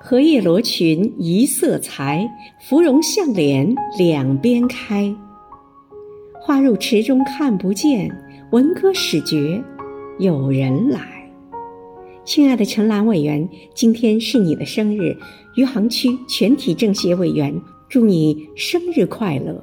荷叶罗裙一色裁，芙蓉向脸两边开。花入池中看不见，闻歌始觉有人来。亲爱的陈兰委员，今天是你的生日，余杭区全体政协委员，祝你生日快乐。